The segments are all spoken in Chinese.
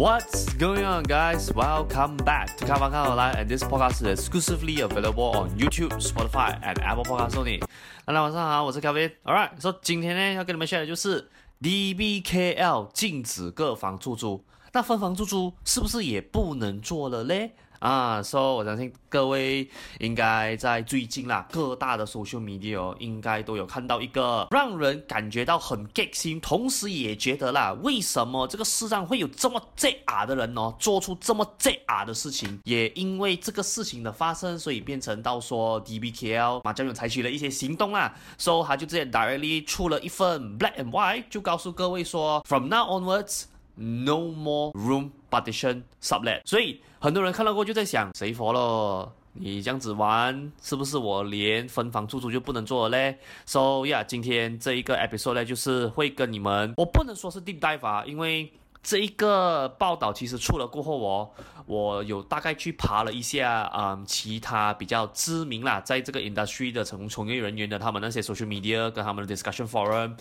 What's going on, guys? Welcome back to 开房看好来 and this podcast is exclusively available on YouTube, Spotify, and Apple Podcasts only. 大家晚上好，我是 Kevin. All right，so 今天呢要跟你们 share 的就是 DBKL 禁止各房出租，那分房出租是不是也不能做了嘞？啊，所以我相信各位应该在最近啦，各大的 social media，应该都有看到一个让人感觉到很激心，同时也觉得啦，为什么这个世上会有这么贱啊的人哦，做出这么贱啊的事情？也因为这个事情的发生，所以变成到说 DBKL 马上有采取了一些行动啦，所以他就直接 directly 出了一份 black and white，就告诉各位说，from now onwards。No more room partition sublet，所以很多人看到过就在想，谁佛了？你这样子玩，是不是我连分房出租就不能做了嘞？So yeah，今天这一个 episode 呢，就是会跟你们，我不能说是 deep dive 啊，因为这一个报道其实出了过后我，我有大概去爬了一下，嗯，其他比较知名啦，在这个 industry 的从从业人员的他们那些 social media 跟他们的 discussion forum。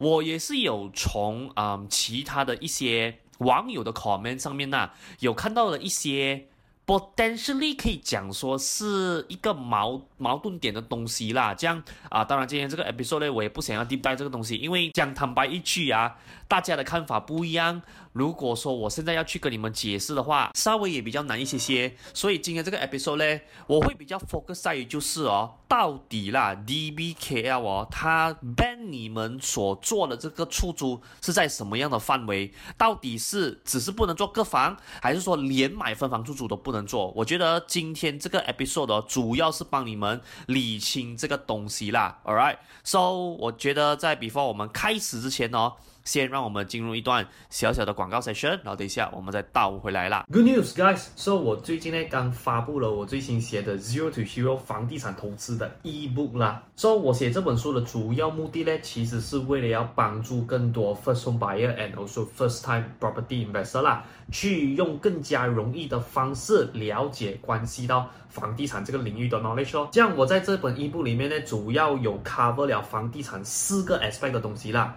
我也是有从嗯其他的一些网友的 comment 上面呐、有看到了一些 potentially 可以讲说是一个矛矛盾点的东西啦。这样啊，当然今天这个 episode 呢，我也不想要 deep dive 这个东西，因为讲坦白一句啊，大家的看法不一样。如果说我现在要去跟你们解释的话，稍微也比较难一些些，所以今天这个 episode 呢，我会比较 focus 在于就是哦，到底啦，DBKL 哦，它 ban 你们所做的这个出租是在什么样的范围？到底是只是不能做个房，还是说连买分房出租都不能做？我觉得今天这个 episode 哦，主要是帮你们理清这个东西啦。Alright，so 我觉得在 before 我们开始之前哦。先让我们进入一段小小的广告 session，然后等一下我们再倒回来啦。Good news, guys! So 我最近呢刚发布了我最新写的 Zero to Hero 房地产投资的 ebook 啦。So 我写这本书的主要目的呢，其实是为了要帮助更多 first home buyer and also first time property investor 啦，去用更加容易的方式了解关系到房地产这个领域的 knowledge 哦。这样我在这本 ebook 里面呢，主要有 cover 了房地产四个 aspect 的东西啦。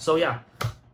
So yeah。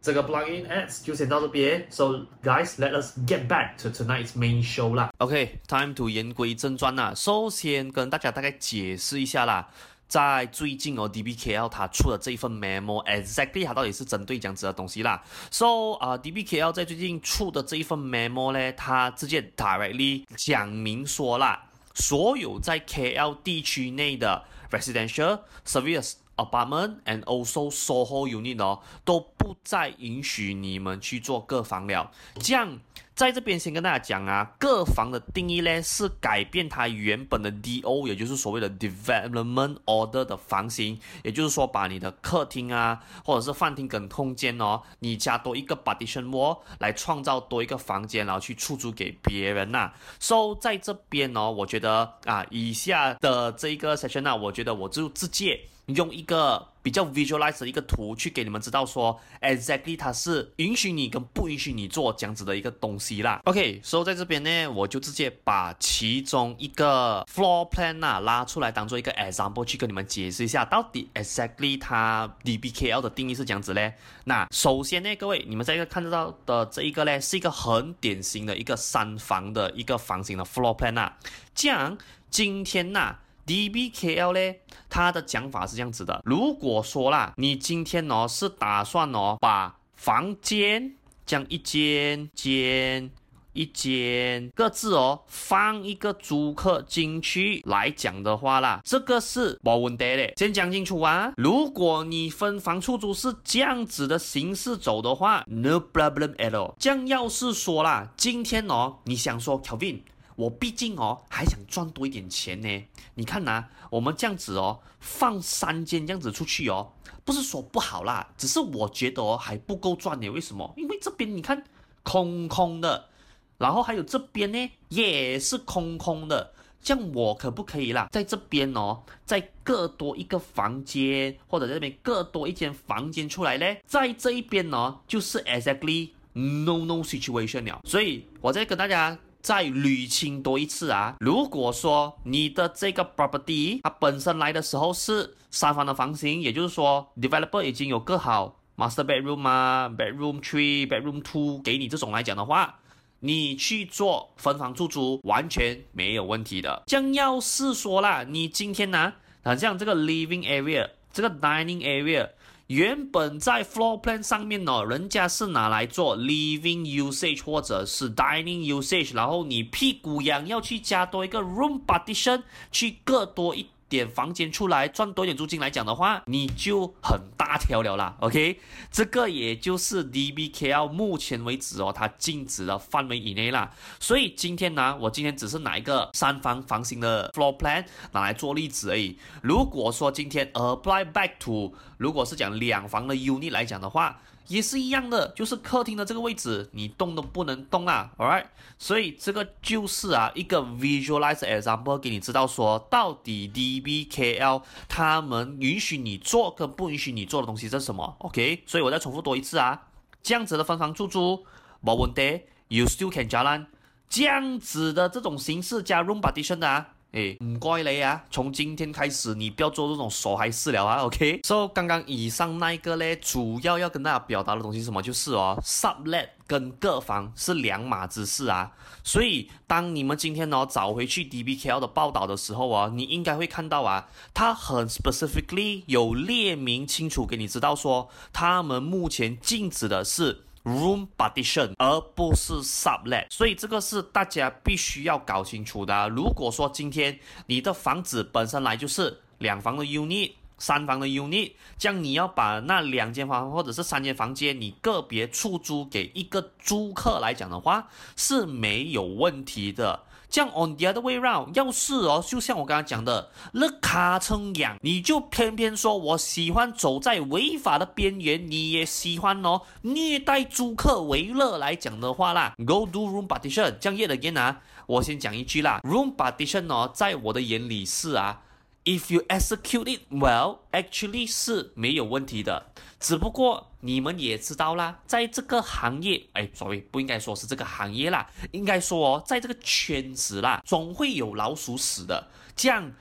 这个 plugin ads 就先到这边，So guys，let us get back to tonight's main show 啦。OK，time to 言归正传啦。首先跟大家大概解释一下啦，在最近哦，DBKL 它出了这一份 memo，exactly 它到底是针对这样子的东西啦。So 啊、，DBKL 在最近出的这一份 memo 呢，它直接 directly 讲明说啦，所有在 KL 地区内的 residential service apartment and also SOHO unit 哦，都不再允许你们去做个房了。这样，在这边先跟大家讲啊，各房的定义呢是改变它原本的 DO，也就是所谓的 development order 的房型，也就是说把你的客厅啊，或者是饭厅跟空间哦，你加多一个 partition wall 来创造多一个房间，然后去出租给别人呐、啊。So 在这边哦，我觉得啊，以下的这一个 section 呢、啊，我觉得我就直接。用一个比较 visualize 的一个图去给你们知道说，exactly 它是允许你跟不允许你做这样子的一个东西啦。OK，所以在这边呢，我就直接把其中一个 floor plan 啊拉出来当做一个 example 去跟你们解释一下，到底 exactly 它 DBKL 的定义是这样子嘞。那首先呢，各位你们在一个看得到的这一个呢，是一个很典型的一个三房的一个房型的 floor plan 啊。这样今天呐、DBKL 呢，它的讲法是这样子的：如果说啦，你今天哦是打算哦把房间这样一间间一间各自哦放一个租客进去来讲的话啦，这个是没问题的。先讲清楚啊，如果你分房出租是这样子的形式走的话，no problem at all。这样要是说啦，今天哦你想说 Kevin。我毕竟哦还想赚多一点钱呢，你看呐、我们这样子哦放三间这样子出去哦，不是说不好啦，只是我觉得哦还不够赚呢。为什么？因为这边你看空空的，然后还有这边呢也是空空的，这样我可不可以啦？在这边哦再各多一个房间，或者在这边各多一间房间出来呢？在这一边呢就是 exactly no no situation 了。所以我再跟大家。再捋清多一次啊！如果说你的这个 property 它本身来的时候是三房的房型，也就是说 developer 已经有个好 master bedroom 啊，bedroom three、bedroom two 给你这种来讲的话，你去做分房出租完全没有问题的。将要是说啦，你今天呢、啊，好像这个 living area、这个 dining area。原本在 floor plan 上面呢，人家是拿来做 living usage 或者是 dining usage，然后你屁股痒要去加多一个 room partition，去各多一。点房间出来赚多点租金来讲的话，你就很大条了啦。OK，这个也就是 DBKL 目前为止哦，它禁止的范围以内啦。所以今天呢，我今天只是拿一个三房房型的 floor plan 拿来做例子而已。如果说今天 apply back to，如果是讲两房的 unit 来讲的话。也是一样的，就是客厅的这个位置，你动都不能动啊，alright？所以这个就是啊一个 visualize example 给你知道说，到底 DBKL 他们允许你做跟不允许你做的东西是什么？OK？所以我再重复多一次啊，这样子的分房出租，没问题，you still can 加烂，这样子的这种形式加 room partition 的啊。哎，唔该你啊！从今天开始，你不要做这种手嗨事了啊！OK，所以刚刚以上那一个呢，主要要跟大家表达的东西是什么？就是哦，sublet 跟各房是两码子事啊。所以当你们今天哦找回去 DBKL 的报道的时候啊，你应该会看到啊，它很 specifically 有列明清楚给你知道说，他们目前禁止的是。Room partition，而不是 sublet，所以这个是大家必须要搞清楚的。如果说今天你的房子本身来就是两房的 unit、三房的 unit，这样你要把那两间房或者是三间房间，你个别出租给一个租客来讲的话，是没有问题的。这样 on the other way round，要是哦，就像我刚刚讲的，那卡称痒，你就偏偏说我喜欢走在违法的边缘，你也喜欢哦，虐待租客为乐来讲的话啦，go do room partition。这样 yet again 啊，我先讲一句啦，room partition 哦，在我的眼里是啊。If you execute it well, actually 是没有问题的。只不过你们也知道啦，在这个行业，哎所谓不应该说是这个行业啦，应该说哦，在这个圈子啦，总会有老鼠屎的。这样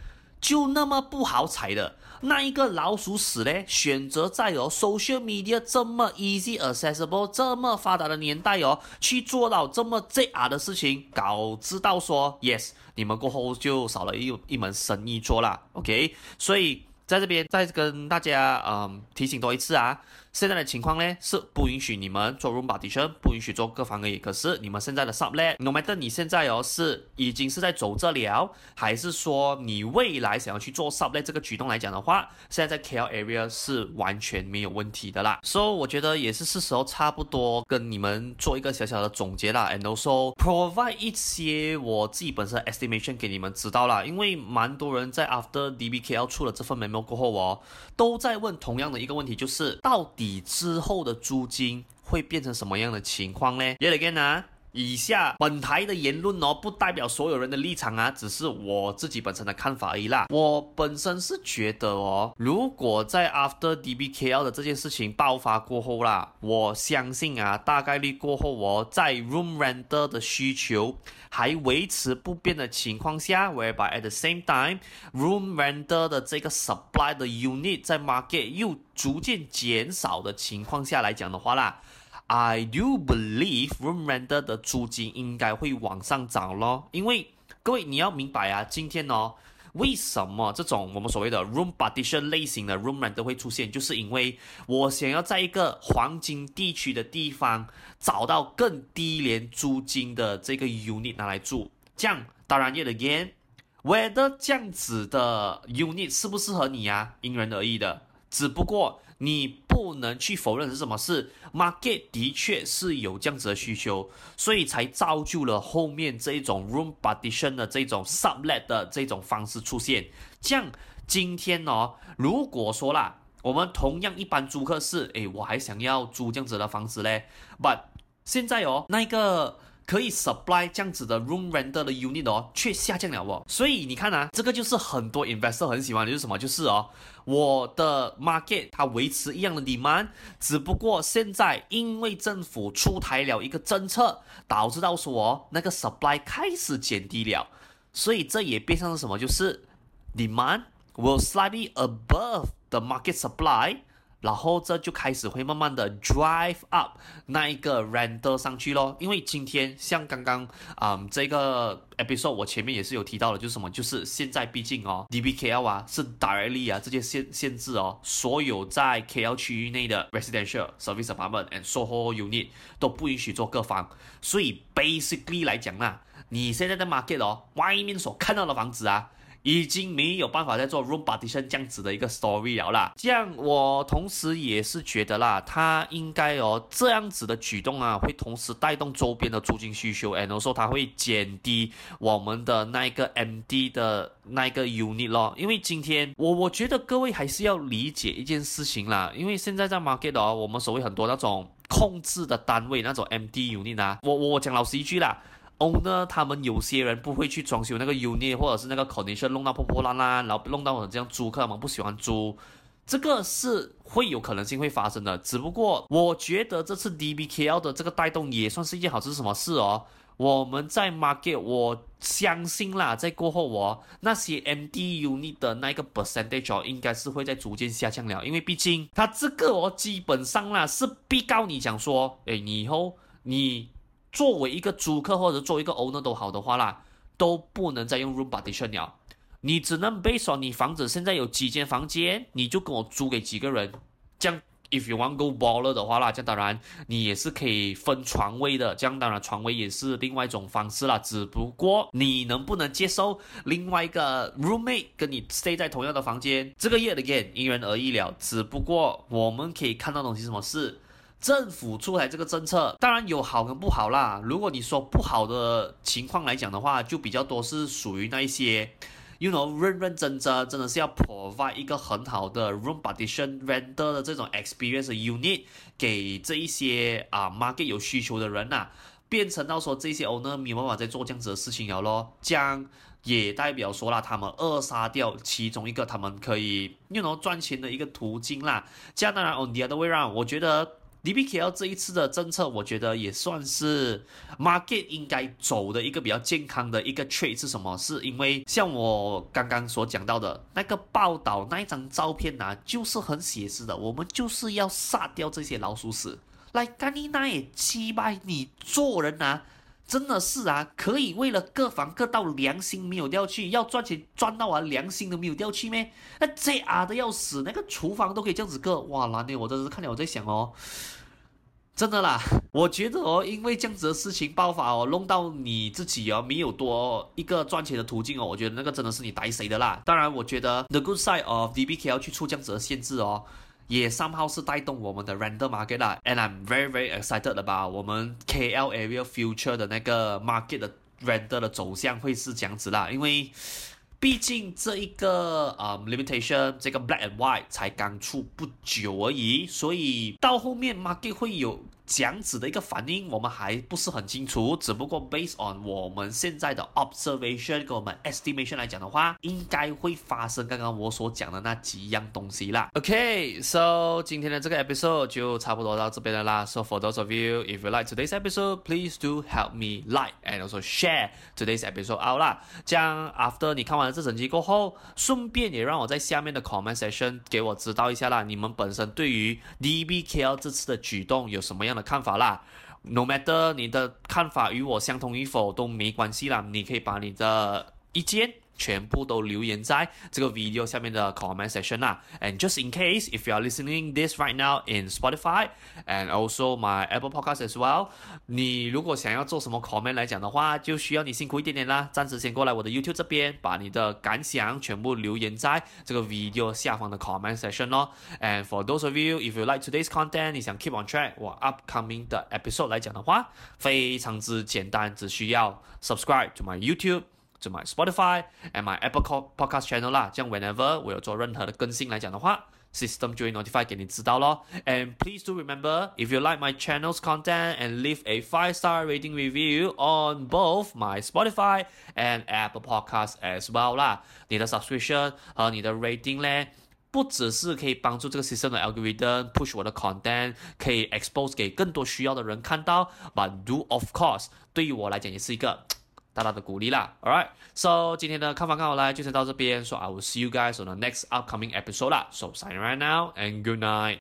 就那么不好踩的。那一个老鼠屎呢？选择在有 social media 这么 easy accessible、这么发达的年代哦，去做到这么 JR 的事情，搞知道说 yes，你们过后就少了一一门生意做啦。OK，所以在这边再跟大家嗯提醒多一次啊。现在的情况呢是不允许你们做 room partition，不允许做各房而已。可是你们现在的 sublet，no matter 你现在哦是已经是在走这了，还是说你未来想要去做 sublet 这个举动来讲的话，现在在 KL area 是完全没有问题的啦。所以我觉得也是是时候差不多跟你们做一个小小的总结啦，and also provide 一些我自己本身 estimation 给你们知道啦。因为蛮多人在 after DBKL 出了这份 memo 过后哦，都在问同样的一个问题，就是到底。之后的租金会变成什么样的情况呢？Yet again 啊，以下本台的言论哦，不代表所有人的立场啊，只是我自己本身的看法而已啦。我本身是觉得哦，如果在 After DBKL 的这件事情爆发过后啦，我相信啊，大概率过后哦，在 Room Renter 的需求还维持不变的情况下，whereby at the same time room renter 的这个 supply 的 unit 在 market 又逐渐减少的情况下来讲的话啦，I do believe room renter 的租金应该会往上涨咯。因为各位你要明白啊，今天哦。为什么这种我们所谓的 room partition 类型的 room rent 都会出现？就是因为我想要在一个黄金地区的地方找到更低廉租金的这个 unit 拿来住。这样当然 yet again，whether 这样子的 unit 适不适合你啊？因人而异的。只不过你不能去否认是什么事，market 的确是有这样子的需求，所以才造就了后面这一种 room partition 的这种 sublet 的这种方式出现。这样今天哦，如果说啦，我们同样一般租客是，诶，我还想要租这样子的房子嘞，but 现在哦，那个。可以 supply 这样子的 room render 的 unit 哦，却下降了哦，所以你看啊，这个就是很多 investor 很喜欢的，就是什么？就是哦，我的 market 它维持一样的 demand，只不过现在因为政府出台了一个政策，导致到说哦，那个 supply 开始减低了，所以这也变成了什么？就是 demand will slightly above the market supply。然后这就开始会慢慢的 drive up 那一个 render 上去咯，因为今天像刚刚啊、嗯、这个 episode 我前面也是有提到的，就是什么，就是现在毕竟哦 DBKL 啊是 directly 啊这些限限制哦，所有在 KL 区域内的 residential service apartment and SOHO unit 都不允许做各房，所以 basically 来讲啦，你现在的 market 哦，外面所看到的房子啊。已经没有办法再做 room partition 这样子的一个 story 了啦。这样我同时也是觉得啦，他应该哦这样子的举动啊，会同时带动周边的租金需求，and also 它会减低我们的那一个 MD 的那一个 unit 咯。因为今天我我觉得各位还是要理解一件事情啦，因为现在在 market 哦，我们所谓很多那种控制的单位那种 MD unit 啊，我我讲老实一句啦。哦呢他们有些人不会去装修那个 unit 或者是那个 condition 弄到破破烂烂，然后弄到我这样租客他们不喜欢租，这个是会有可能性会发生的。只不过我觉得这次 DBKL 的这个带动也算是一件好事，什么事哦？我们在 market 我相信啦，在过后哦，那些 MD unit 的那个 percentage，应该是会在逐渐下降了，因为毕竟它这个哦，基本上啦是逼告你讲说，诶，你以后你。作为一个租客或者作为一个 owner 都好的话啦，都不能再用 room partition 了。你只能 base on 你房子现在有几间房间，你就跟我租给几个人。这样，if you want go baller 的话啦，这样当然你也是可以分床位的。这样当然床位也是另外一种方式啦。只不过你能不能接受另外一个 roommate 跟你 stay 在同样的房间，这个 yet again 因人而异了。只不过我们可以看到东西什么是。政府出台这个政策，当然有好跟不好啦。如果你说不好的情况来讲的话，就比较多是属于那一些，you know，认认真真，真的是要 provide 一个很好的 room partition render 的这种 experience unit 给这一些啊 market 有需求的人呐、变成到说这些 owner 没有办法再做这样子的事情了咯。这样也代表说了他们扼杀掉其中一个他们可以 you know 赚钱的一个途径啦。这样当然 on the other way round，我觉得。DBKL 这一次的政策，我觉得也算是 market 应该走的一个比较健康的一个 trade 是什么？是因为像我刚刚所讲到的那个报道那一张照片啊，就是很写实的，我们就是要杀掉这些老鼠屎来干你那也击败你做人啊！真的是啊，可以为了各房各道良心没有掉去，要赚钱赚到啊良心都没有掉去咩？那这啊的要死，那个厨房都可以这样子割，哇，那你我真是看了我在想哦，真的啦，我觉得哦，因为这样子的事情爆发哦，弄到你自己哦没有多一个赚钱的途径哦，我觉得那个真的是你逮谁的啦。当然，我觉得 the good side of DBK 要去出这样子的限制哦。也 somehow 是带动我们的 render market 啦，and I'm very very excited about 我们 KL area future 的那个 market 的 render 的走向会是这样子啦，因为毕竟这一个啊、limitation 这个 black and white 才刚出不久而已，所以到后面 market 会有。讲子的一个反应，我们还不是很清楚。只不过 based on 我们现在的 observation 跟我们 estimation 来讲的话，应该会发生刚刚我所讲的那几样东西啦。OK，so 今天的这个 episode 就差不多到这边了啦。So for those of you if you like today's episode, please do help me like and also share today's episode out 啦。这样 after 你看完了这整集过后，顺便也让我在下面的 comment section 给我知道一下啦，你们本身对于 DBKL 这次的举动有什么样的看法啦，no matter 你的看法与我相同与否都没关系啦，你可以把你的意见全部都留言在这个 video 下面的 comment section 啦。And just in case if you are listening this right now in Spotify and also my Apple Podcast as well，你如果想要做什么 comment 来讲的话，就需要你辛苦一点点啦。暂时先过来我的 YouTube 这边，把你的感想全部留言在这个 video 下方的 comment section 咯。And for those of you if you like today's content，你想 keep on track 我 upcoming 的 episode 来讲的话，非常之简单，只需要 subscribe to my YouTube。 to my Spotify and my Apple Podcast channel 啦，这样 whenever 我有做任何的更新来讲的话，system 就会 notify 给你知道咯。And please do remember if you like my channel's content and leave a five star rating review on both my Spotify and Apple Podcast as well 啦。你的 subscription 和你的 rating 咧，不只是可以帮助这个 system 的 algorithm push 我的 content，可以 expose 给更多需要的人看到，but do of course 对于我来讲也是一个。 大大的鼓励啦，Alright，so 今天的看法看好来就先到这边，so I will see you guys on the next upcoming episode 啦，so sign right now and good night。